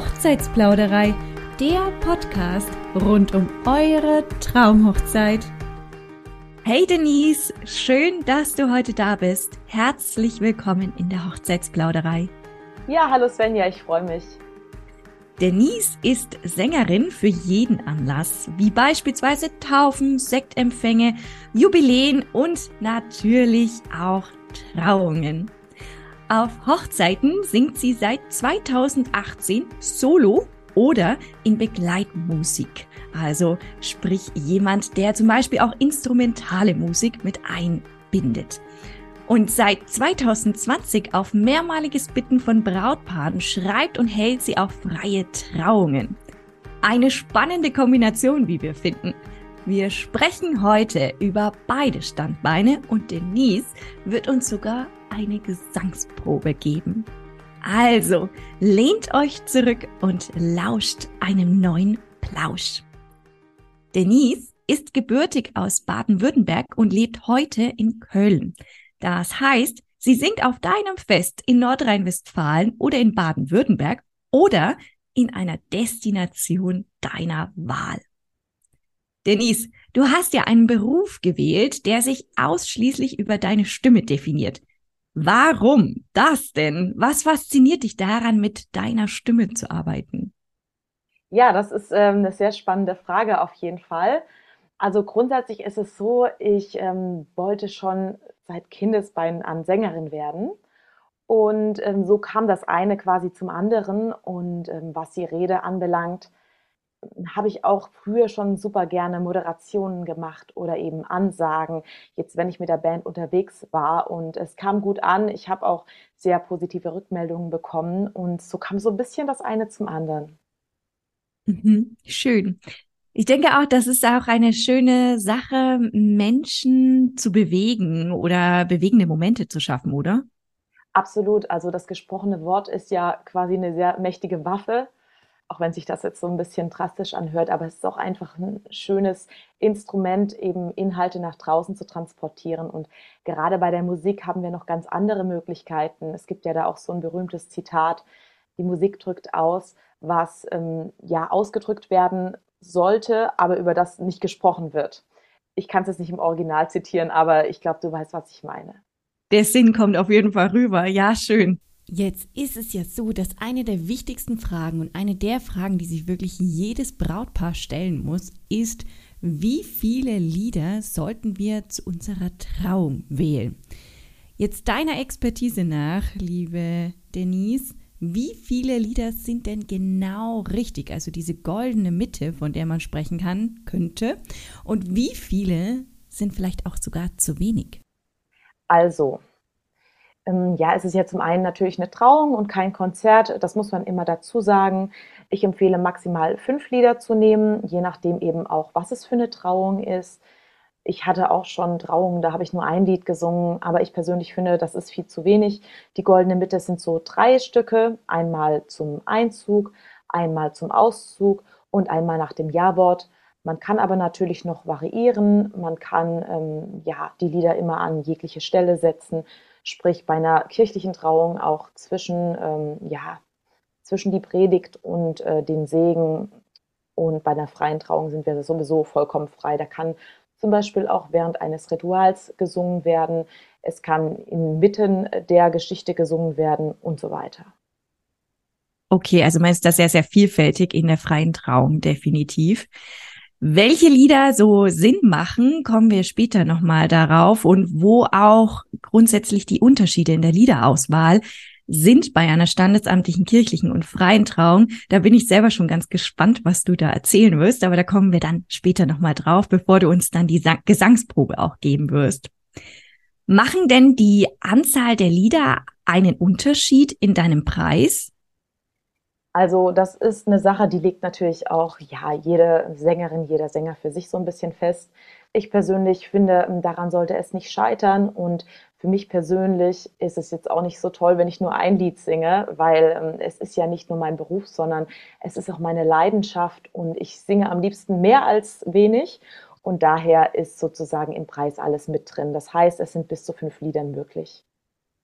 Hochzeitsplauderei, der Podcast rund um eure Traumhochzeit. Hey Denise, schön, dass du heute da bist. Herzlich willkommen in der Hochzeitsplauderei. Ja, hallo Svenja, ich freue mich. Denise ist Sängerin für jeden Anlass, wie beispielsweise Taufen, Sektempfänge, Jubiläen und natürlich auch Trauungen. Auf Hochzeiten singt sie seit 2018 solo oder in Begleitmusik. Also sprich jemand, der zum Beispiel auch instrumentale Musik mit einbindet. Und seit 2020 auf mehrmaliges Bitten von Brautpaaren schreibt und hält sie auch freie Trauungen. Eine spannende Kombination, wie wir finden. Wir sprechen heute über beide Standbeine und Denise wird uns sogar eine Gesangsprobe geben. Also, lehnt euch zurück und lauscht einem neuen Plausch. Denise ist gebürtig aus Baden-Württemberg und lebt heute in Köln. Das heißt, sie singt auf deinem Fest in Nordrhein-Westfalen oder in Baden-Württemberg oder in einer Destination deiner Wahl. Denise, du hast ja einen Beruf gewählt, der sich ausschließlich über deine Stimme definiert. Warum das denn? Was fasziniert dich daran, mit deiner Stimme zu arbeiten? Ja, das ist ähm, eine sehr spannende Frage auf jeden Fall. Also grundsätzlich ist es so, ich ähm, wollte schon seit Kindesbeinen an Sängerin werden. Und ähm, so kam das eine quasi zum anderen. Und ähm, was die Rede anbelangt, habe ich auch früher schon super gerne Moderationen gemacht oder eben Ansagen. Jetzt, wenn ich mit der Band unterwegs war und es kam gut an, ich habe auch sehr positive Rückmeldungen bekommen und so kam so ein bisschen das eine zum anderen. Mhm, schön. Ich denke auch, das ist auch eine schöne Sache, Menschen zu bewegen oder bewegende Momente zu schaffen, oder? Absolut. Also das gesprochene Wort ist ja quasi eine sehr mächtige Waffe, auch wenn sich das jetzt so ein bisschen drastisch anhört, aber es ist auch einfach ein schönes Instrument, eben Inhalte nach draußen zu transportieren. Und gerade bei der Musik haben wir noch ganz andere Möglichkeiten. Es gibt ja da auch so ein berühmtes Zitat, die Musik drückt aus, was ähm, ja ausgedrückt werden sollte, aber über das nicht gesprochen wird. Ich kann es jetzt nicht im Original zitieren, aber ich glaube, du weißt, was ich meine. Der Sinn kommt auf jeden Fall rüber. Ja, schön. Jetzt ist es ja so, dass eine der wichtigsten Fragen und eine der Fragen, die sich wirklich jedes Brautpaar stellen muss, ist, wie viele Lieder sollten wir zu unserer Trauung wählen? Jetzt deiner Expertise nach, liebe Denise, wie viele Lieder sind denn genau richtig? Also diese goldene Mitte, von der man sprechen kann, könnte. Und wie viele sind vielleicht auch sogar zu wenig? Also, ähm, ja, es ist ja zum einen natürlich eine Trauung und kein Konzert. Das muss man immer dazu sagen. Ich empfehle maximal fünf Lieder zu nehmen, je nachdem eben auch, was es für eine Trauung ist ich hatte auch schon Trauungen, da habe ich nur ein Lied gesungen, aber ich persönlich finde, das ist viel zu wenig. Die goldene Mitte sind so drei Stücke, einmal zum Einzug, einmal zum Auszug und einmal nach dem Ja-Wort. Man kann aber natürlich noch variieren, man kann ähm, ja die Lieder immer an jegliche Stelle setzen, sprich bei einer kirchlichen Trauung auch zwischen ähm, ja zwischen die Predigt und äh, den Segen und bei einer freien Trauung sind wir sowieso vollkommen frei. Da kann zum Beispiel auch während eines Rituals gesungen werden. Es kann inmitten der Geschichte gesungen werden und so weiter. Okay, also man ist da sehr, sehr vielfältig in der freien Trauung, definitiv. Welche Lieder so Sinn machen, kommen wir später nochmal darauf und wo auch grundsätzlich die Unterschiede in der Liederauswahl sind bei einer standesamtlichen kirchlichen und freien Trauung. Da bin ich selber schon ganz gespannt, was du da erzählen wirst, aber da kommen wir dann später nochmal drauf, bevor du uns dann die Gesangsprobe auch geben wirst. Machen denn die Anzahl der Lieder einen Unterschied in deinem Preis? Also das ist eine Sache, die legt natürlich auch ja jede Sängerin, jeder Sänger für sich so ein bisschen fest. Ich persönlich finde, daran sollte es nicht scheitern und für mich persönlich ist es jetzt auch nicht so toll, wenn ich nur ein Lied singe, weil ähm, es ist ja nicht nur mein Beruf, sondern es ist auch meine Leidenschaft und ich singe am liebsten mehr als wenig. Und daher ist sozusagen im Preis alles mit drin. Das heißt, es sind bis zu fünf Lieder möglich.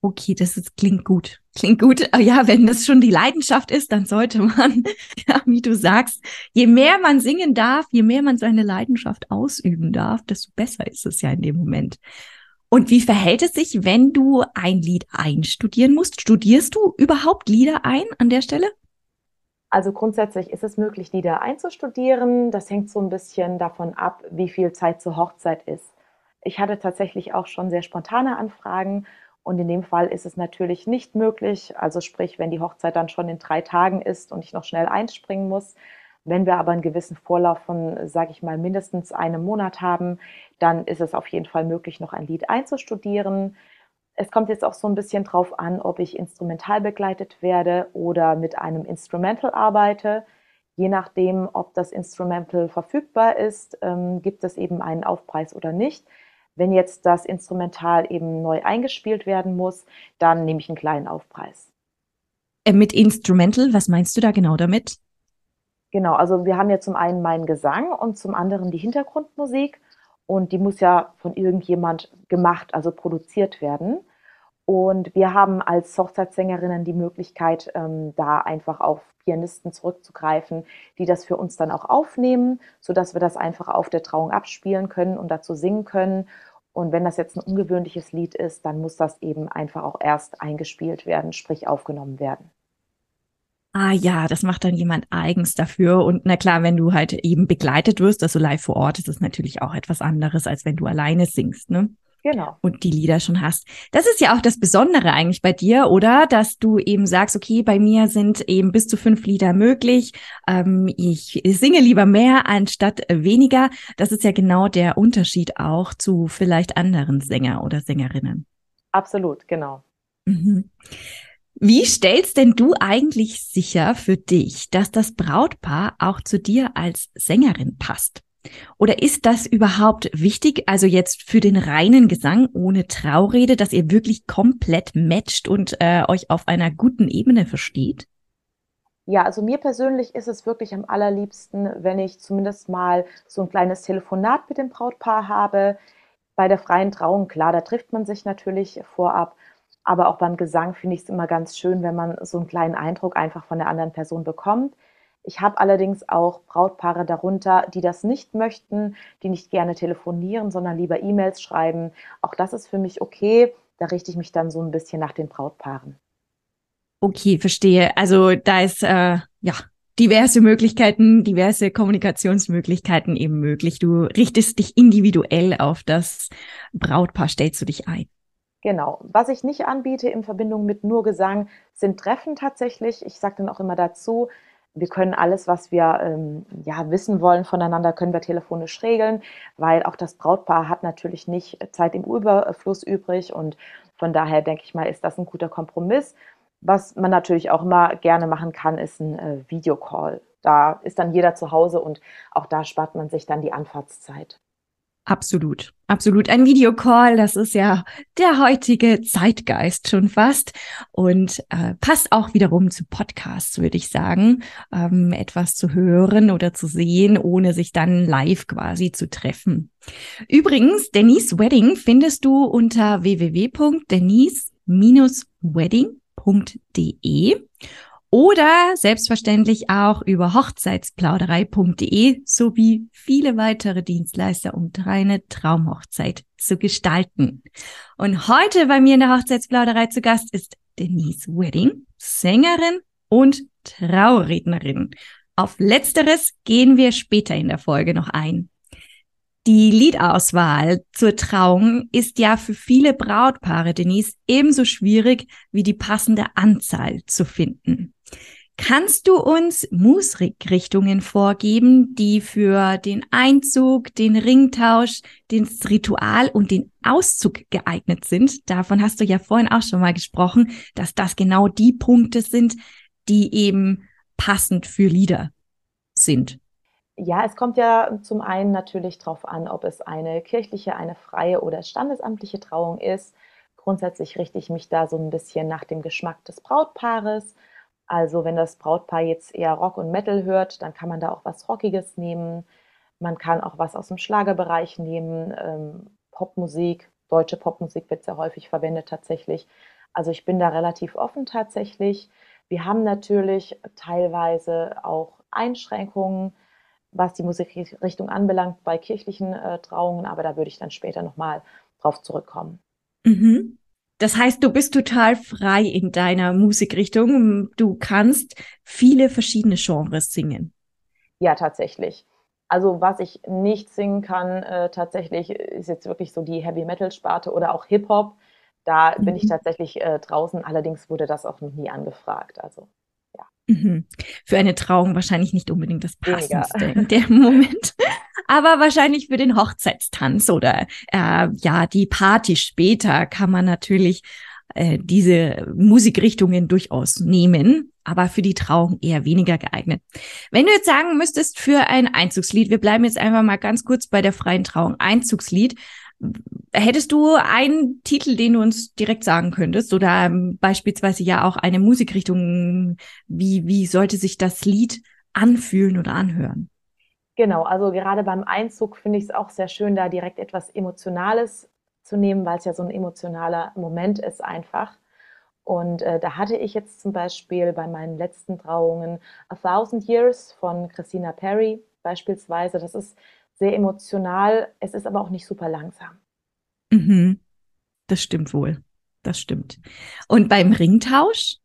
Okay, das ist, klingt gut. Klingt gut. Ja, wenn das schon die Leidenschaft ist, dann sollte man, ja, wie du sagst, je mehr man singen darf, je mehr man seine Leidenschaft ausüben darf, desto besser ist es ja in dem Moment. Und wie verhält es sich, wenn du ein Lied einstudieren musst? Studierst du überhaupt Lieder ein an der Stelle? Also grundsätzlich ist es möglich, Lieder einzustudieren. Das hängt so ein bisschen davon ab, wie viel Zeit zur Hochzeit ist. Ich hatte tatsächlich auch schon sehr spontane Anfragen und in dem Fall ist es natürlich nicht möglich. Also sprich, wenn die Hochzeit dann schon in drei Tagen ist und ich noch schnell einspringen muss. Wenn wir aber einen gewissen Vorlauf von, sage ich mal, mindestens einem Monat haben, dann ist es auf jeden Fall möglich, noch ein Lied einzustudieren. Es kommt jetzt auch so ein bisschen drauf an, ob ich instrumental begleitet werde oder mit einem Instrumental arbeite. Je nachdem, ob das Instrumental verfügbar ist, ähm, gibt es eben einen Aufpreis oder nicht. Wenn jetzt das Instrumental eben neu eingespielt werden muss, dann nehme ich einen kleinen Aufpreis. Äh, mit Instrumental, was meinst du da genau damit? Genau, also wir haben ja zum einen meinen Gesang und zum anderen die Hintergrundmusik und die muss ja von irgendjemand gemacht, also produziert werden. Und wir haben als Hochzeitssängerinnen die Möglichkeit, ähm, da einfach auf Pianisten zurückzugreifen, die das für uns dann auch aufnehmen, sodass wir das einfach auf der Trauung abspielen können und dazu singen können. Und wenn das jetzt ein ungewöhnliches Lied ist, dann muss das eben einfach auch erst eingespielt werden, sprich aufgenommen werden. Ah ja, das macht dann jemand eigens dafür. Und na klar, wenn du halt eben begleitet wirst, also live vor Ort, ist es natürlich auch etwas anderes, als wenn du alleine singst, ne? Genau. Und die Lieder schon hast. Das ist ja auch das Besondere eigentlich bei dir, oder? Dass du eben sagst, okay, bei mir sind eben bis zu fünf Lieder möglich. Ähm, ich singe lieber mehr anstatt weniger. Das ist ja genau der Unterschied auch zu vielleicht anderen Sänger oder Sängerinnen. Absolut, genau. Mhm. Wie stellst denn du eigentlich sicher für dich, dass das Brautpaar auch zu dir als Sängerin passt? Oder ist das überhaupt wichtig, also jetzt für den reinen Gesang ohne Traurede, dass ihr wirklich komplett matcht und äh, euch auf einer guten Ebene versteht? Ja, also mir persönlich ist es wirklich am allerliebsten, wenn ich zumindest mal so ein kleines Telefonat mit dem Brautpaar habe. Bei der freien Trauung, klar, da trifft man sich natürlich vorab. Aber auch beim Gesang finde ich es immer ganz schön, wenn man so einen kleinen Eindruck einfach von der anderen Person bekommt. Ich habe allerdings auch Brautpaare darunter, die das nicht möchten, die nicht gerne telefonieren, sondern lieber E-Mails schreiben. Auch das ist für mich okay. Da richte ich mich dann so ein bisschen nach den Brautpaaren. Okay, verstehe. Also da ist äh, ja diverse Möglichkeiten, diverse Kommunikationsmöglichkeiten eben möglich. Du richtest dich individuell auf das Brautpaar, stellst du dich ein. Genau. Was ich nicht anbiete in Verbindung mit nur Gesang, sind Treffen tatsächlich. Ich sage dann auch immer dazu, wir können alles, was wir ähm, ja, wissen wollen voneinander, können wir telefonisch regeln, weil auch das Brautpaar hat natürlich nicht Zeit im Überfluss übrig und von daher denke ich mal, ist das ein guter Kompromiss. Was man natürlich auch immer gerne machen kann, ist ein äh, Videocall. Da ist dann jeder zu Hause und auch da spart man sich dann die Anfahrtszeit. Absolut, absolut. Ein Videocall, das ist ja der heutige Zeitgeist schon fast und äh, passt auch wiederum zu Podcasts, würde ich sagen, ähm, etwas zu hören oder zu sehen, ohne sich dann live quasi zu treffen. Übrigens, Denise Wedding findest du unter www.denise-wedding.de oder selbstverständlich auch über hochzeitsplauderei.de sowie viele weitere Dienstleister, um deine Traumhochzeit zu gestalten. Und heute bei mir in der Hochzeitsplauderei zu Gast ist Denise Wedding, Sängerin und Traurednerin. Auf letzteres gehen wir später in der Folge noch ein. Die Liedauswahl zur Trauung ist ja für viele Brautpaare, Denise, ebenso schwierig wie die passende Anzahl zu finden. Kannst du uns Musikrichtungen vorgeben, die für den Einzug, den Ringtausch, das Ritual und den Auszug geeignet sind? Davon hast du ja vorhin auch schon mal gesprochen, dass das genau die Punkte sind, die eben passend für Lieder sind. Ja, es kommt ja zum einen natürlich darauf an, ob es eine kirchliche, eine freie oder standesamtliche Trauung ist. Grundsätzlich richte ich mich da so ein bisschen nach dem Geschmack des Brautpaares also wenn das Brautpaar jetzt eher Rock und Metal hört, dann kann man da auch was Rockiges nehmen. Man kann auch was aus dem Schlagerbereich nehmen, ähm, Popmusik, deutsche Popmusik wird sehr häufig verwendet tatsächlich. Also ich bin da relativ offen tatsächlich. Wir haben natürlich teilweise auch Einschränkungen, was die Musikrichtung anbelangt bei kirchlichen äh, Trauungen, aber da würde ich dann später nochmal drauf zurückkommen. Mhm. Das heißt, du bist total frei in deiner Musikrichtung. Du kannst viele verschiedene Genres singen. Ja, tatsächlich. Also was ich nicht singen kann, äh, tatsächlich ist jetzt wirklich so die Heavy Metal Sparte oder auch Hip Hop. Da mhm. bin ich mhm. tatsächlich äh, draußen. Allerdings wurde das auch noch nie angefragt. Also ja. Mhm. Für eine Trauung wahrscheinlich nicht unbedingt das Passendste in dem Moment aber wahrscheinlich für den Hochzeitstanz oder äh, ja die Party später kann man natürlich äh, diese Musikrichtungen durchaus nehmen, aber für die Trauung eher weniger geeignet. Wenn du jetzt sagen müsstest für ein Einzugslied, wir bleiben jetzt einfach mal ganz kurz bei der freien Trauung, Einzugslied, Hättest du einen Titel, den du uns direkt sagen könntest oder ähm, beispielsweise ja auch eine Musikrichtung, wie, wie sollte sich das Lied anfühlen oder anhören? Genau, also gerade beim Einzug finde ich es auch sehr schön, da direkt etwas Emotionales zu nehmen, weil es ja so ein emotionaler Moment ist einfach. Und äh, da hatte ich jetzt zum Beispiel bei meinen letzten Trauungen A Thousand Years von Christina Perry beispielsweise. Das ist sehr emotional, es ist aber auch nicht super langsam. Mhm. Das stimmt wohl. Das stimmt. Und beim Ringtausch?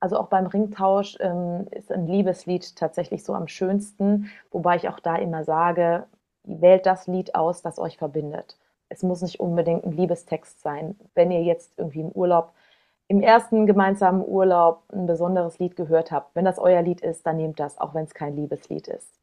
Also auch beim Ringtausch ähm, ist ein Liebeslied tatsächlich so am schönsten, wobei ich auch da immer sage, wählt das Lied aus, das euch verbindet. Es muss nicht unbedingt ein Liebestext sein. Wenn ihr jetzt irgendwie im Urlaub, im ersten gemeinsamen Urlaub ein besonderes Lied gehört habt, wenn das euer Lied ist, dann nehmt das, auch wenn es kein Liebeslied ist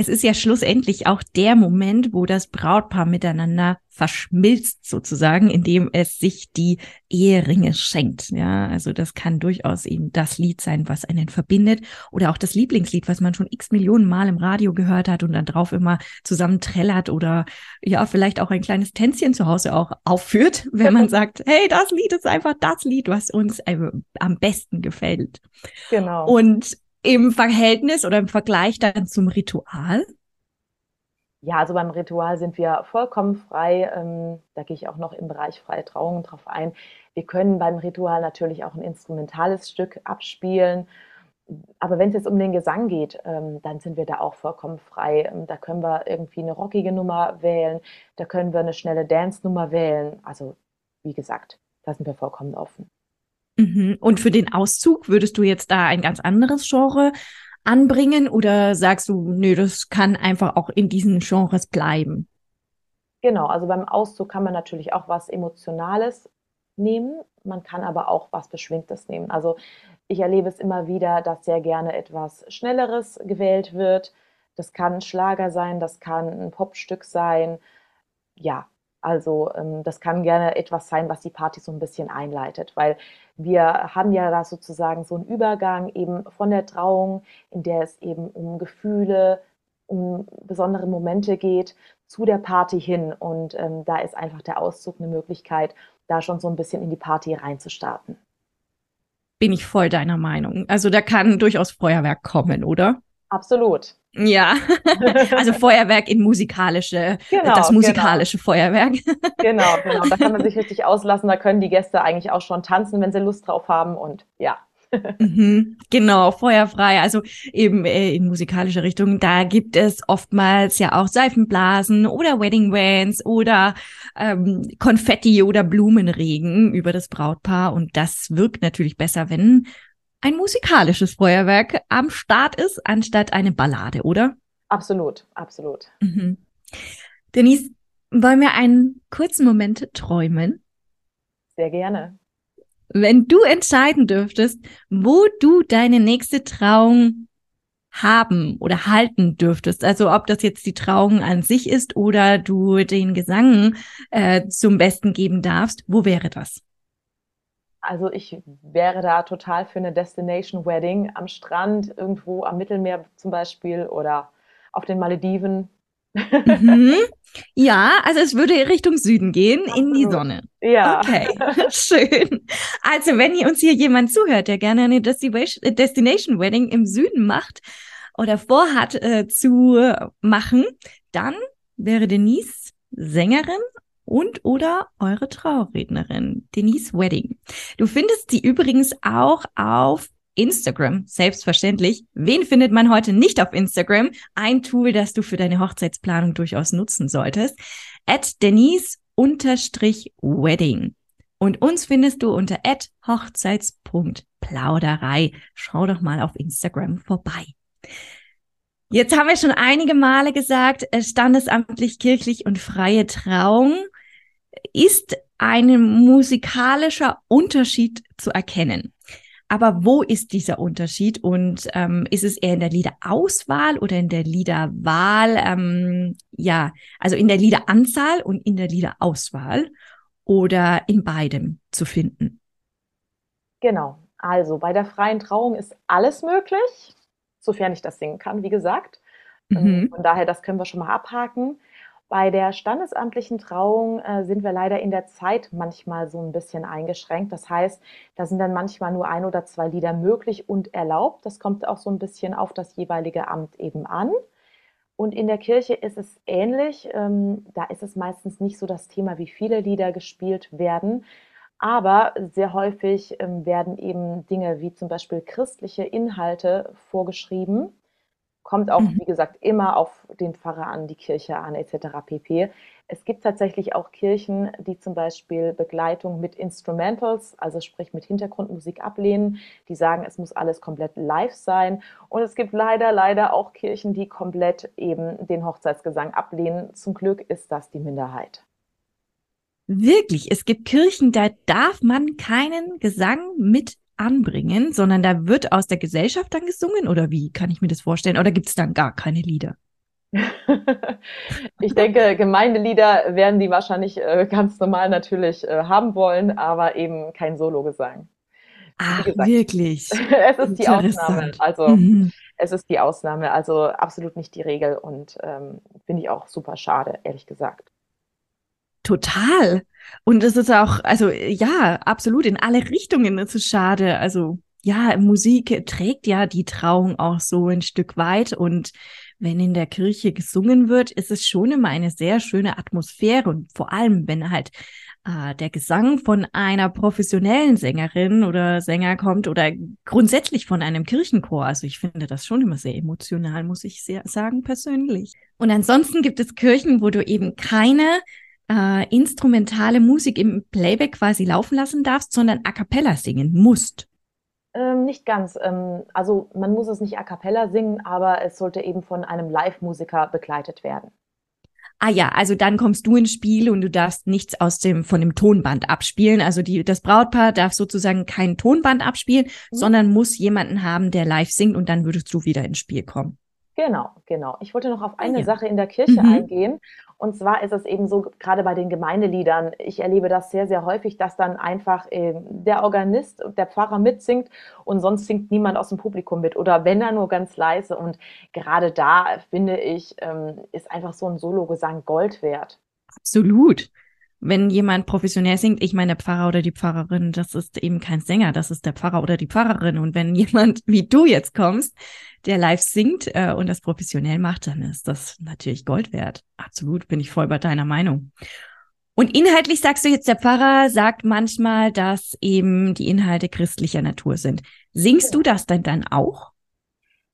es ist ja schlussendlich auch der Moment, wo das Brautpaar miteinander verschmilzt sozusagen, indem es sich die Eheringe schenkt. Ja, also das kann durchaus eben das Lied sein, was einen verbindet oder auch das Lieblingslied, was man schon x Millionen Mal im Radio gehört hat und dann drauf immer zusammen trällert oder ja, vielleicht auch ein kleines Tänzchen zu Hause auch aufführt, wenn man sagt, hey, das Lied ist einfach das Lied, was uns am besten gefällt. Genau. Und im Verhältnis oder im Vergleich dann zum Ritual? Ja, also beim Ritual sind wir vollkommen frei. Ähm, da gehe ich auch noch im Bereich freie Trauungen drauf ein. Wir können beim Ritual natürlich auch ein instrumentales Stück abspielen. Aber wenn es jetzt um den Gesang geht, ähm, dann sind wir da auch vollkommen frei. Ähm, da können wir irgendwie eine rockige Nummer wählen, da können wir eine schnelle Dance-Nummer wählen. Also wie gesagt, da sind wir vollkommen offen. Mhm. Und für den Auszug würdest du jetzt da ein ganz anderes Genre anbringen oder sagst du, nö, das kann einfach auch in diesen Genres bleiben? Genau, also beim Auszug kann man natürlich auch was Emotionales nehmen, man kann aber auch was Beschwingtes nehmen. Also ich erlebe es immer wieder, dass sehr gerne etwas Schnelleres gewählt wird. Das kann ein Schlager sein, das kann ein Popstück sein. Ja, also ähm, das kann gerne etwas sein, was die Party so ein bisschen einleitet, weil wir haben ja da sozusagen so einen Übergang eben von der Trauung, in der es eben um Gefühle, um besondere Momente geht, zu der Party hin. Und ähm, da ist einfach der Auszug eine Möglichkeit, da schon so ein bisschen in die Party reinzustarten. Bin ich voll deiner Meinung. Also da kann durchaus Feuerwerk kommen, oder? Absolut. Ja, also Feuerwerk in musikalische, genau, das musikalische genau. Feuerwerk. Genau, genau. Da kann man sich richtig auslassen. Da können die Gäste eigentlich auch schon tanzen, wenn sie Lust drauf haben. Und ja. Mhm, genau, feuerfrei, also eben äh, in musikalische Richtung. Da gibt es oftmals ja auch Seifenblasen oder Wedding Vans oder ähm, Konfetti oder Blumenregen über das Brautpaar. Und das wirkt natürlich besser, wenn ein musikalisches Feuerwerk am Start ist, anstatt eine Ballade, oder? Absolut, absolut. Mhm. Denise, wollen wir einen kurzen Moment träumen? Sehr gerne. Wenn du entscheiden dürftest, wo du deine nächste Trauung haben oder halten dürftest, also ob das jetzt die Trauung an sich ist oder du den Gesang äh, zum Besten geben darfst, wo wäre das? Also ich wäre da total für eine Destination Wedding am Strand, irgendwo am Mittelmeer zum Beispiel oder auf den Malediven. Mhm. Ja, also es würde Richtung Süden gehen, Absolut. in die Sonne. Ja. Okay, schön. Also wenn ihr uns hier jemand zuhört, der gerne eine Destination Wedding im Süden macht oder vorhat äh, zu machen, dann wäre Denise Sängerin und oder eure Traurednerin Denise Wedding. Du findest sie übrigens auch auf Instagram, selbstverständlich. Wen findet man heute nicht auf Instagram? Ein Tool, das du für deine Hochzeitsplanung durchaus nutzen solltest. At Denise Wedding. Und uns findest du unter at hochzeits.plauderei. Schau doch mal auf Instagram vorbei. Jetzt haben wir schon einige Male gesagt, äh, standesamtlich, kirchlich und freie Trauung ist ein musikalischer Unterschied zu erkennen. Aber wo ist dieser Unterschied? Und ähm, ist es eher in der Liederauswahl oder in der Liederwahl? Ähm, ja, also in der Liederanzahl und in der Liederauswahl oder in beidem zu finden? Genau. Also bei der freien Trauung ist alles möglich, sofern ich das singen kann, wie gesagt. Mhm. Von daher, das können wir schon mal abhaken. Bei der standesamtlichen Trauung äh, sind wir leider in der Zeit manchmal so ein bisschen eingeschränkt. Das heißt, da sind dann manchmal nur ein oder zwei Lieder möglich und erlaubt. Das kommt auch so ein bisschen auf das jeweilige Amt eben an. Und in der Kirche ist es ähnlich. Ähm, da ist es meistens nicht so das Thema, wie viele Lieder gespielt werden. Aber sehr häufig ähm, werden eben Dinge wie zum Beispiel christliche Inhalte vorgeschrieben Kommt auch, mhm. wie gesagt, immer auf den Pfarrer an, die Kirche an, etc. pp. Es gibt tatsächlich auch Kirchen, die zum Beispiel Begleitung mit Instrumentals, also sprich mit Hintergrundmusik ablehnen. Die sagen, es muss alles komplett live sein. Und es gibt leider, leider auch Kirchen, die komplett eben den Hochzeitsgesang ablehnen. Zum Glück ist das die Minderheit. Wirklich, es gibt Kirchen, da darf man keinen Gesang mit anbringen, sondern da wird aus der Gesellschaft dann gesungen oder wie kann ich mir das vorstellen? Oder gibt es dann gar keine Lieder? ich denke, Gemeindelieder werden die wahrscheinlich äh, ganz normal natürlich äh, haben wollen, aber eben kein Sologesang. Ach, gesagt, wirklich? es ist die Ausnahme. Also mhm. es ist die Ausnahme, also absolut nicht die Regel und ähm, finde ich auch super schade, ehrlich gesagt. Total. Und es ist auch, also ja, absolut in alle Richtungen. Es ist schade. Also ja, Musik trägt ja die Trauung auch so ein Stück weit. Und wenn in der Kirche gesungen wird, ist es schon immer eine sehr schöne Atmosphäre. Und vor allem, wenn halt äh, der Gesang von einer professionellen Sängerin oder Sänger kommt oder grundsätzlich von einem Kirchenchor. Also ich finde das schon immer sehr emotional, muss ich sehr sagen, persönlich. Und ansonsten gibt es Kirchen, wo du eben keine äh, instrumentale Musik im Playback quasi laufen lassen darfst, sondern a cappella singen musst. Ähm, nicht ganz. Ähm, also man muss es nicht a cappella singen, aber es sollte eben von einem Live-Musiker begleitet werden. Ah ja, also dann kommst du ins Spiel und du darfst nichts aus dem von dem Tonband abspielen. Also die, das Brautpaar darf sozusagen kein Tonband abspielen, mhm. sondern muss jemanden haben, der live singt und dann würdest du wieder ins Spiel kommen. Genau, genau. Ich wollte noch auf ah eine ja. Sache in der Kirche mhm. eingehen. Und zwar ist es eben so, gerade bei den Gemeindeliedern, ich erlebe das sehr, sehr häufig, dass dann einfach äh, der Organist, der Pfarrer mitsingt und sonst singt niemand aus dem Publikum mit oder wenn er nur ganz leise. Und gerade da, finde ich, ähm, ist einfach so ein Solo-Gesang Gold wert. Absolut wenn jemand professionell singt, ich meine, der Pfarrer oder die Pfarrerin, das ist eben kein Sänger, das ist der Pfarrer oder die Pfarrerin. Und wenn jemand wie du jetzt kommst, der live singt äh, und das professionell macht, dann ist das natürlich Gold wert. Absolut, bin ich voll bei deiner Meinung. Und inhaltlich sagst du jetzt, der Pfarrer sagt manchmal, dass eben die Inhalte christlicher Natur sind. Singst du das denn dann auch?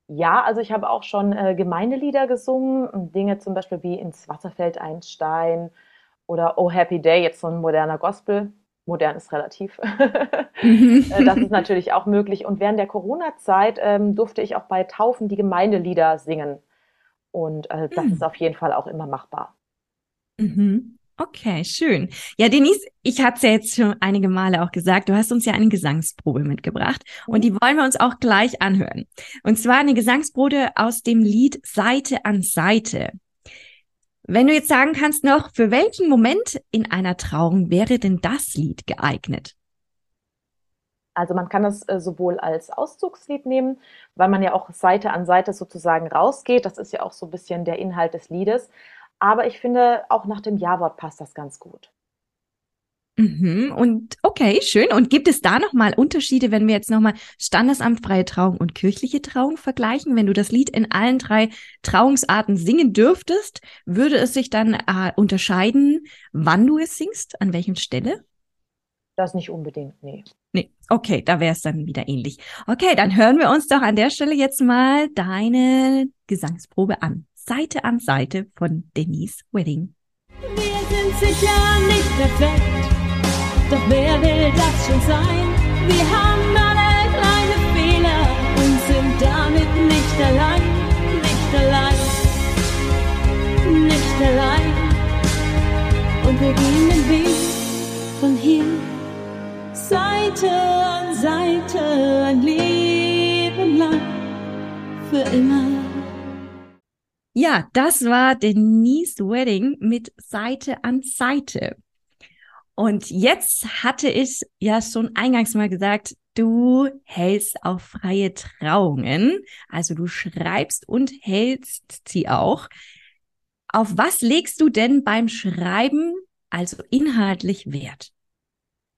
Ja, also ich habe auch schon äh, Gemeindelieder gesungen, Dinge zum Beispiel wie ins Wasserfeld ein Stein oder Oh Happy Day, jetzt so ein moderner Gospel. Modern ist relativ. Äh, das ist natürlich auch möglich. Und während der Corona-Zeit ähm, durfte ich auch bei Taufen die Gemeindelieder singen. Und äh, das mhm. ist auf jeden Fall auch immer machbar. Mhm. Okay, schön. Ja, Denise, ich hatte es ja jetzt schon einige Male auch gesagt, du hast uns ja eine Gesangsprobe mitgebracht und die wollen wir uns auch gleich anhören. Und zwar eine Gesangsprobe aus dem Lied Seite an Seite. Wenn du jetzt sagen kannst noch, für welchen Moment in einer Trauung wäre denn das Lied geeignet? Also man kann es äh, sowohl als Auszugslied nehmen, weil man ja auch Seite an Seite sozusagen rausgeht. Das ist ja auch so ein bisschen der Inhalt des Liedes. Aber ich finde, auch nach dem Ja-Wort passt das ganz gut. Mhm. Und okay, schön. Und gibt es da nochmal Unterschiede, wenn wir jetzt nochmal standesamtfreie Trauung und kirchliche Trauung vergleichen? Wenn du das Lied in allen drei Trauungsarten singen dürftest, würde es sich dann äh, unterscheiden, wann du es singst, an welcher Stelle? Das nicht unbedingt, nee. Nee, okay, da wäre es dann wieder ähnlich. Okay, dann hören wir uns doch an der Stelle jetzt mal deine Gesangsprobe an. Seite an Seite von Denise Wedding. Wir sind sicher nicht perfekt doch wer will das schon sein? Wir haben alle kleine Fehler und sind damit nicht allein, nicht allein, nicht allein. Und wir gehen den Weg von hier Seite an Seite ein Leben lang, für immer. Ja, das war Denise Wedding mit Seite an Seite. Und jetzt hatte ich ja schon eingangs mal gesagt, du hältst auch freie Trauungen. Also du schreibst und hältst sie auch. Auf was legst du denn beim Schreiben also inhaltlich Wert?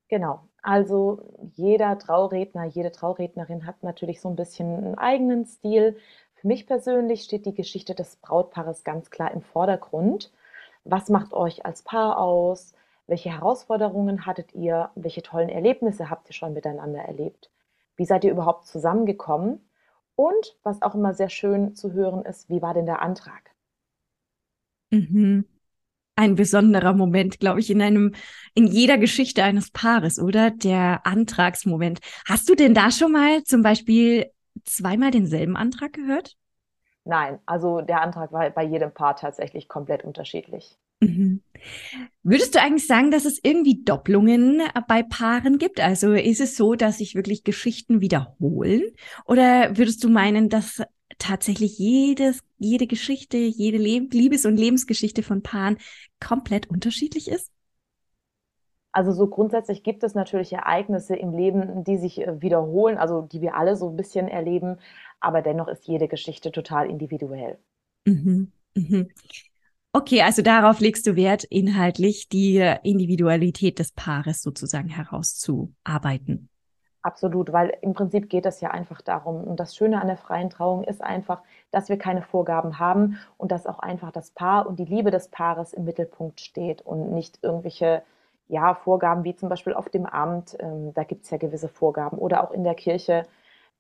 Genau. Also jeder Trauredner, jede Traurednerin hat natürlich so ein bisschen einen eigenen Stil. Für mich persönlich steht die Geschichte des Brautpaares ganz klar im Vordergrund. Was macht euch als Paar aus? Welche Herausforderungen hattet ihr? Welche tollen Erlebnisse habt ihr schon miteinander erlebt? Wie seid ihr überhaupt zusammengekommen? Und was auch immer sehr schön zu hören ist, wie war denn der Antrag? Mhm. Ein besonderer Moment, glaube ich, in einem, in jeder Geschichte eines Paares, oder? Der Antragsmoment. Hast du denn da schon mal zum Beispiel zweimal denselben Antrag gehört? Nein, also der Antrag war bei jedem Paar tatsächlich komplett unterschiedlich. Mhm. Würdest du eigentlich sagen, dass es irgendwie Doppelungen äh, bei Paaren gibt? Also ist es so, dass sich wirklich Geschichten wiederholen? Oder würdest du meinen, dass tatsächlich jedes, jede Geschichte, jede Le Liebes- und Lebensgeschichte von Paaren komplett unterschiedlich ist? Also so grundsätzlich gibt es natürlich Ereignisse im Leben, die sich äh, wiederholen, also die wir alle so ein bisschen erleben, aber dennoch ist jede Geschichte total individuell. Mhm. Mhm. Okay, also darauf legst du Wert, inhaltlich die Individualität des Paares sozusagen herauszuarbeiten. Absolut, weil im Prinzip geht es ja einfach darum. Und das Schöne an der freien Trauung ist einfach, dass wir keine Vorgaben haben und dass auch einfach das Paar und die Liebe des Paares im Mittelpunkt steht und nicht irgendwelche ja, Vorgaben wie zum Beispiel auf dem Amt. Ähm, da gibt es ja gewisse Vorgaben oder auch in der Kirche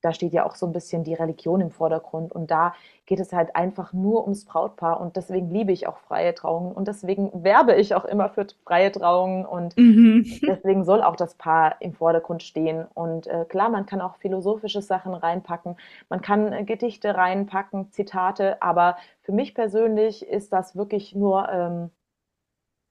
da steht ja auch so ein bisschen die Religion im Vordergrund. Und da geht es halt einfach nur ums Brautpaar. Und deswegen liebe ich auch freie Trauungen. Und deswegen werbe ich auch immer für freie Trauungen. Und mhm. deswegen soll auch das Paar im Vordergrund stehen. Und äh, klar, man kann auch philosophische Sachen reinpacken. Man kann äh, Gedichte reinpacken, Zitate. Aber für mich persönlich ist das wirklich nur ähm,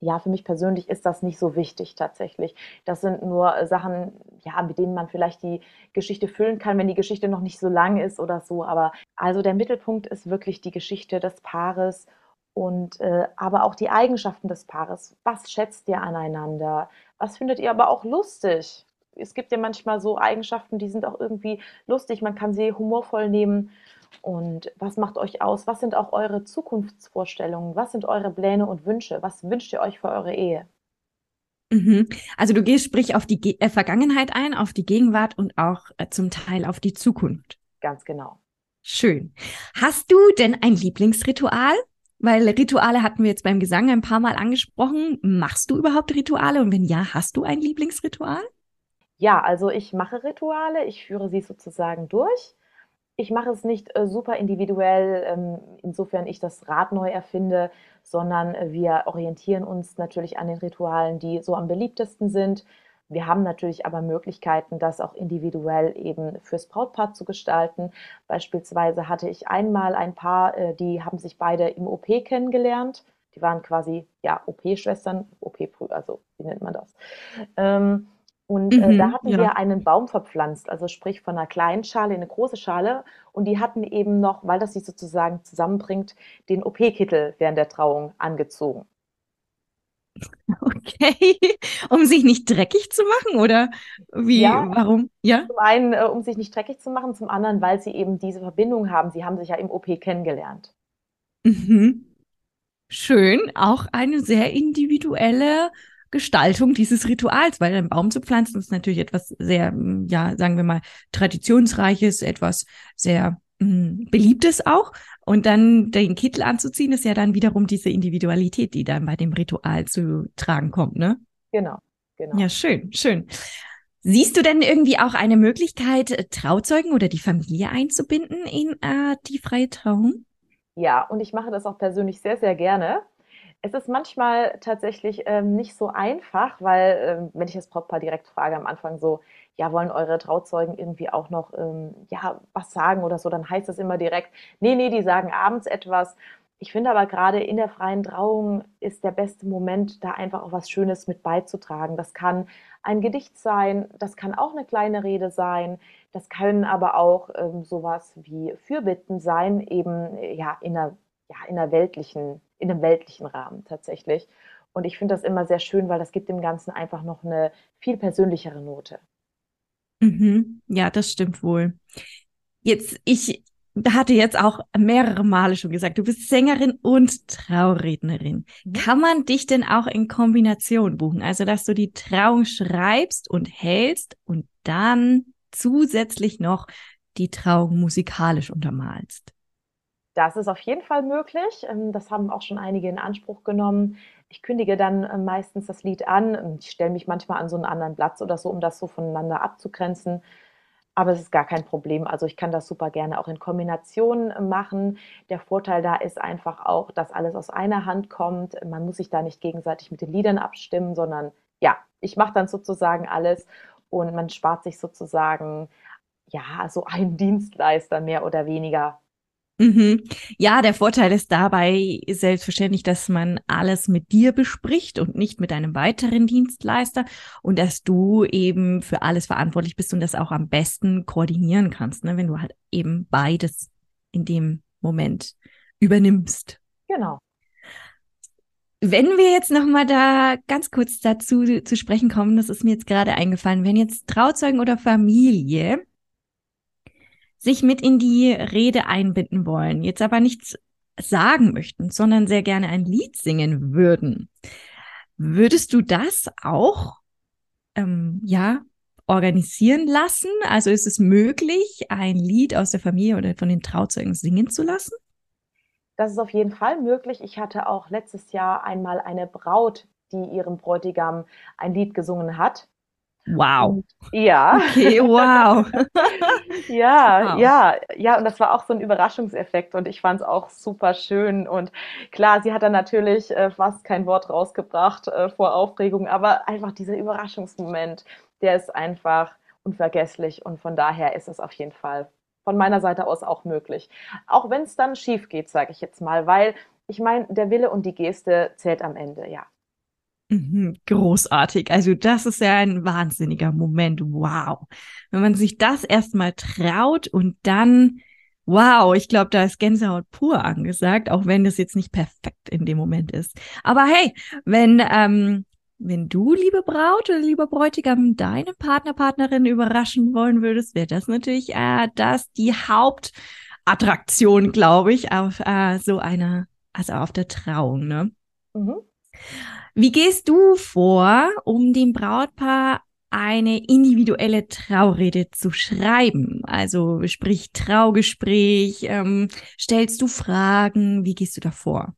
ja, für mich persönlich ist das nicht so wichtig tatsächlich. Das sind nur äh, Sachen, ja, mit denen man vielleicht die Geschichte füllen kann, wenn die Geschichte noch nicht so lang ist oder so. Aber also der Mittelpunkt ist wirklich die Geschichte des Paares und äh, aber auch die Eigenschaften des Paares. Was schätzt ihr aneinander? Was findet ihr aber auch lustig? Es gibt ja manchmal so Eigenschaften, die sind auch irgendwie lustig. Man kann sie humorvoll nehmen und was macht euch aus? Was sind auch eure Zukunftsvorstellungen? Was sind eure Pläne und Wünsche? Was wünscht ihr euch für eure Ehe? Mhm. Also du gehst sprich auf die Ge äh, Vergangenheit ein, auf die Gegenwart und auch äh, zum Teil auf die Zukunft. Ganz genau. Schön. Hast du denn ein Lieblingsritual? Weil Rituale hatten wir jetzt beim Gesang ein paar Mal angesprochen. Machst du überhaupt Rituale? Und wenn ja, hast du ein Lieblingsritual? Ja, also ich mache Rituale. Ich führe sie sozusagen durch ich mache es nicht äh, super individuell, ähm, insofern ich das Rad neu erfinde, sondern äh, wir orientieren uns natürlich an den Ritualen, die so am beliebtesten sind. Wir haben natürlich aber Möglichkeiten, das auch individuell eben fürs Brautpaar zu gestalten. Beispielsweise hatte ich einmal ein Paar, äh, die haben sich beide im OP kennengelernt. Die waren quasi ja OP-Schwestern, OP, also wie nennt man das? Ähm, und äh, da mhm, hatten ja. wir einen Baum verpflanzt, also sprich von einer kleinen Schale in eine große Schale. Und die hatten eben noch, weil das sich sozusagen zusammenbringt, den OP-Kittel während der Trauung angezogen. Okay, um sich nicht dreckig zu machen oder wie, Ja, warum? Ja? zum einen, äh, um sich nicht dreckig zu machen, zum anderen, weil sie eben diese Verbindung haben. Sie haben sich ja im OP kennengelernt. Mhm. Schön, auch eine sehr individuelle Gestaltung dieses Rituals, weil ein Baum zu pflanzen ist natürlich etwas sehr, mm, ja, sagen wir mal, traditionsreiches, etwas sehr mh, mm, beliebtes auch. Und dann den Kittel anzuziehen, ist ja dann wiederum diese Individualität, die dann bei dem Ritual zu tragen kommt, ne? Genau, genau. Ja, schön, schön. Siehst du denn irgendwie auch eine Möglichkeit, Trauzeugen oder die Familie einzubinden in äh, die freie Trauung? Ja, und ich mache das auch persönlich sehr, sehr gerne. Es ist manchmal tatsächlich ähm, nicht so einfach, weil, ähm, wenn ich das Brautpaar direkt frage am Anfang so, ja, wollen eure Trauzeugen irgendwie auch noch ähm, ja, was sagen oder so, dann heißt das immer direkt, nee, nee, die sagen abends etwas. Ich finde aber gerade in der freien Trauung ist der beste Moment, da einfach auch was Schönes mit beizutragen. Das kann ein Gedicht sein, das kann auch eine kleine Rede sein, das können aber auch ähm, sowas wie Fürbitten sein, eben ja in einer, ja, in einer weltlichen in einem weltlichen Rahmen tatsächlich. Und ich finde das immer sehr schön, weil das gibt dem Ganzen einfach noch eine viel persönlichere Note. Mhm. Ja, das stimmt wohl. Jetzt, ich hatte jetzt auch mehrere Male schon gesagt, du bist Sängerin und Traurednerin. Mhm. Kann man dich denn auch in Kombination buchen? Also, dass du die Trauung schreibst und hältst und dann zusätzlich noch die Trauung musikalisch untermalst? Das ist auf jeden Fall möglich. Ähm, das haben auch schon einige in Anspruch genommen. Ich kündige dann äh, meistens das Lied an. Ich stelle mich manchmal an so einen anderen Platz oder so, um das so voneinander abzugrenzen. Aber es ist gar kein Problem. Also ich kann das super gerne auch in Kombination äh, machen. Der Vorteil da ist einfach auch, dass alles aus einer Hand kommt. Man muss sich da nicht gegenseitig mit den Liedern abstimmen, sondern ja, ich mache dann sozusagen alles und man spart sich sozusagen ja so einen Dienstleister mehr oder weniger Mhm. Ja, der Vorteil ist dabei selbstverständlich, dass man alles mit dir bespricht und nicht mit einem weiteren Dienstleister und dass du eben für alles verantwortlich bist und das auch am besten koordinieren kannst, ne? wenn du halt eben beides in dem Moment übernimmst. Genau. Wenn wir jetzt noch mal da ganz kurz dazu zu sprechen kommen, das ist mir jetzt gerade eingefallen, wenn jetzt Trauzeugen oder Familie sich mit in die Rede einbinden wollen, jetzt aber nichts sagen möchten, sondern sehr gerne ein Lied singen würden. Würdest du das auch, ähm, ja, organisieren lassen? Also ist es möglich, ein Lied aus der Familie oder von den Trauzeugen singen zu lassen? Das ist auf jeden Fall möglich. Ich hatte auch letztes Jahr einmal eine Braut, die ihrem Bräutigam ein Lied gesungen hat. Wow. Und, ja. Okay, wow. ja, wow. ja, ja, und das war auch so ein Überraschungseffekt und ich fand es auch super schön. Und klar, sie hat dann natürlich äh, fast kein Wort rausgebracht äh, vor Aufregung, aber einfach dieser Überraschungsmoment, der ist einfach unvergesslich und von daher ist es auf jeden Fall von meiner Seite aus auch möglich. Auch wenn es dann schief geht, sage ich jetzt mal, weil ich meine, der Wille und die Geste zählt am Ende, ja. Mhm, großartig. Also das ist ja ein wahnsinniger Moment. Wow. Wenn man sich das erstmal traut und dann, wow, ich glaube, da ist Gänsehaut pur angesagt, auch wenn das jetzt nicht perfekt in dem Moment ist. Aber hey, wenn, ähm, wenn du, liebe Braut oder lieber Bräutigam, deine Partner, Partnerin überraschen wollen würdest, wäre das natürlich äh, das die Hauptattraktion, glaube ich, auf äh, so einer, also auf der Trauung, ne? Mhm. Wie gehst du vor, um dem Brautpaar eine individuelle Traurede zu schreiben? Also sprich Traugespräch, ähm, stellst du Fragen, wie gehst du da vor?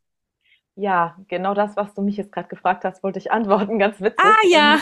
Ja, genau das, was du mich jetzt gerade gefragt hast, wollte ich antworten. Ganz witzig. Ah ja.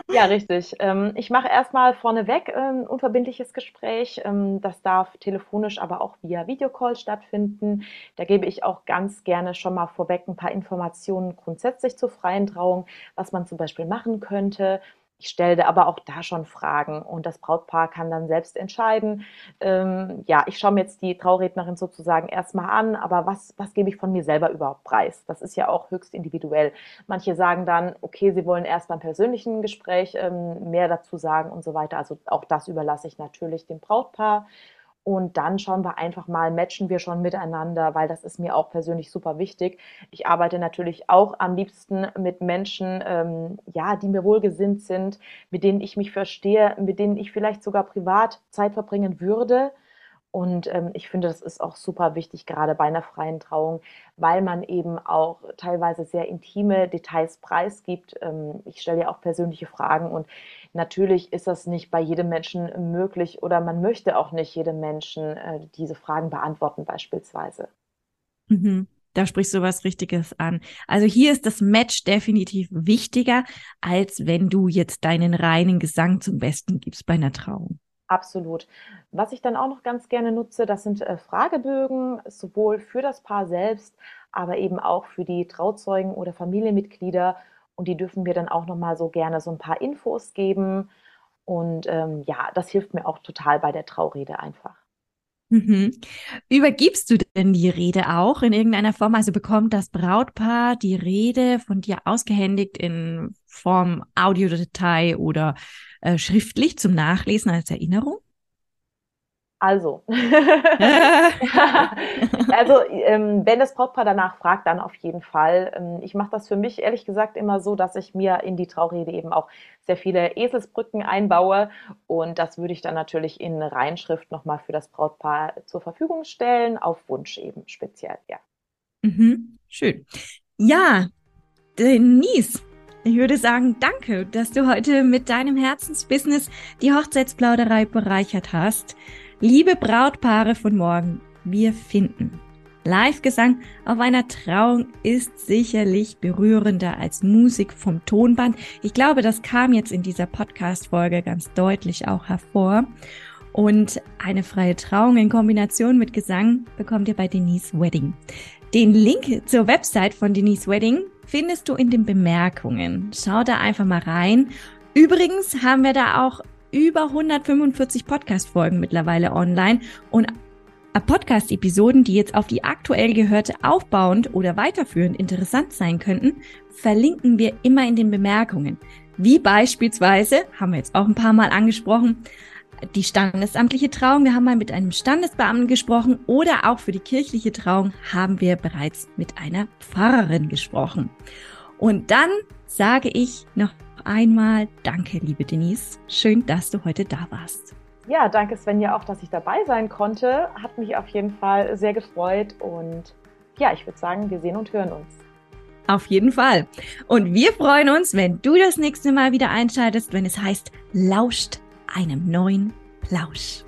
ja, richtig. Ähm, ich mache erstmal vorneweg ein ähm, unverbindliches Gespräch. Ähm, das darf telefonisch, aber auch via Videocall stattfinden. Da gebe ich auch ganz gerne schon mal vorweg ein paar Informationen grundsätzlich zur freien Trauung, was man zum Beispiel machen könnte, ich stelle aber auch da schon Fragen und das Brautpaar kann dann selbst entscheiden. Ähm, ja, ich schaue mir jetzt die Traurednerin sozusagen erstmal an, aber was, was gebe ich von mir selber überhaupt preis? Das ist ja auch höchst individuell. Manche sagen dann, okay, sie wollen erst beim persönlichen Gespräch ähm, mehr dazu sagen und so weiter. Also auch das überlasse ich natürlich dem Brautpaar. Und dann schauen wir einfach mal, matchen wir schon miteinander, weil das ist mir auch persönlich super wichtig. Ich arbeite natürlich auch am liebsten mit Menschen, ähm, ja, die mir wohlgesinnt sind, mit denen ich mich verstehe, mit denen ich vielleicht sogar privat Zeit verbringen würde. Und ähm, ich finde, das ist auch super wichtig, gerade bei einer freien Trauung, weil man eben auch teilweise sehr intime Details preisgibt. Ähm, ich stelle ja auch persönliche Fragen und natürlich ist das nicht bei jedem Menschen möglich oder man möchte auch nicht jedem Menschen äh, diese Fragen beantworten beispielsweise. Mhm. Da sprichst du was Richtiges an. Also hier ist das Match definitiv wichtiger, als wenn du jetzt deinen reinen Gesang zum Besten gibst bei einer Trauung. Absolut. Was ich dann auch noch ganz gerne nutze, das sind äh, Fragebögen, sowohl für das Paar selbst, aber eben auch für die Trauzeugen oder Familienmitglieder. Und die dürfen mir dann auch noch mal so gerne so ein paar Infos geben. Und ähm, ja, das hilft mir auch total bei der Traurede einfach. Mhm. Übergibst du denn die Rede auch in irgendeiner Form? Also bekommt das Brautpaar die Rede von dir ausgehändigt in Form Audiodatei oder äh, schriftlich zum Nachlesen als Erinnerung? Also, also ähm, wenn das Brautpaar danach fragt, dann auf jeden Fall. Ähm, ich mache das für mich ehrlich gesagt immer so, dass ich mir in die Traurede eben auch sehr viele Eselsbrücken einbaue und das würde ich dann natürlich in Reinschrift nochmal für das Brautpaar zur Verfügung stellen, auf Wunsch eben speziell, ja. Mhm, schön. Ja, Denise, ich würde sagen, danke, dass du heute mit deinem Herzensbusiness die Hochzeitsplauderei bereichert hast. Liebe Brautpaare von morgen, wir finden. Live-Gesang auf einer Trauung ist sicherlich berührender als Musik vom Tonband. Ich glaube, das kam jetzt in dieser Podcast-Folge ganz deutlich auch hervor. Und eine freie Trauung in Kombination mit Gesang bekommt ihr bei Denise Wedding. Den Link zur Website von Denise Wedding findest du in den Bemerkungen. Schau da einfach mal rein. Übrigens haben wir da auch über 145 Podcast-Folgen mittlerweile online und Podcast-Episoden, die jetzt auf die aktuell gehörte aufbauend oder weiterführend interessant sein könnten, verlinken wir immer in den Bemerkungen. Wie beispielsweise, haben wir jetzt auch ein paar Mal angesprochen, die standesamtliche Trauung, wir haben mal mit einem Standesbeamten gesprochen oder auch für die kirchliche Trauung haben wir bereits mit einer Pfarrerin gesprochen. Und dann sage ich noch einmal Danke, liebe Denise. Schön, dass du heute da warst. Ja, danke Svenja auch, dass ich dabei sein konnte. Hat mich auf jeden Fall sehr gefreut und ja, ich würde sagen, wir sehen und hören uns. Auf jeden Fall. Und wir freuen uns, wenn du das nächste Mal wieder einschaltest, wenn es heißt, lauscht einem neuen Plausch.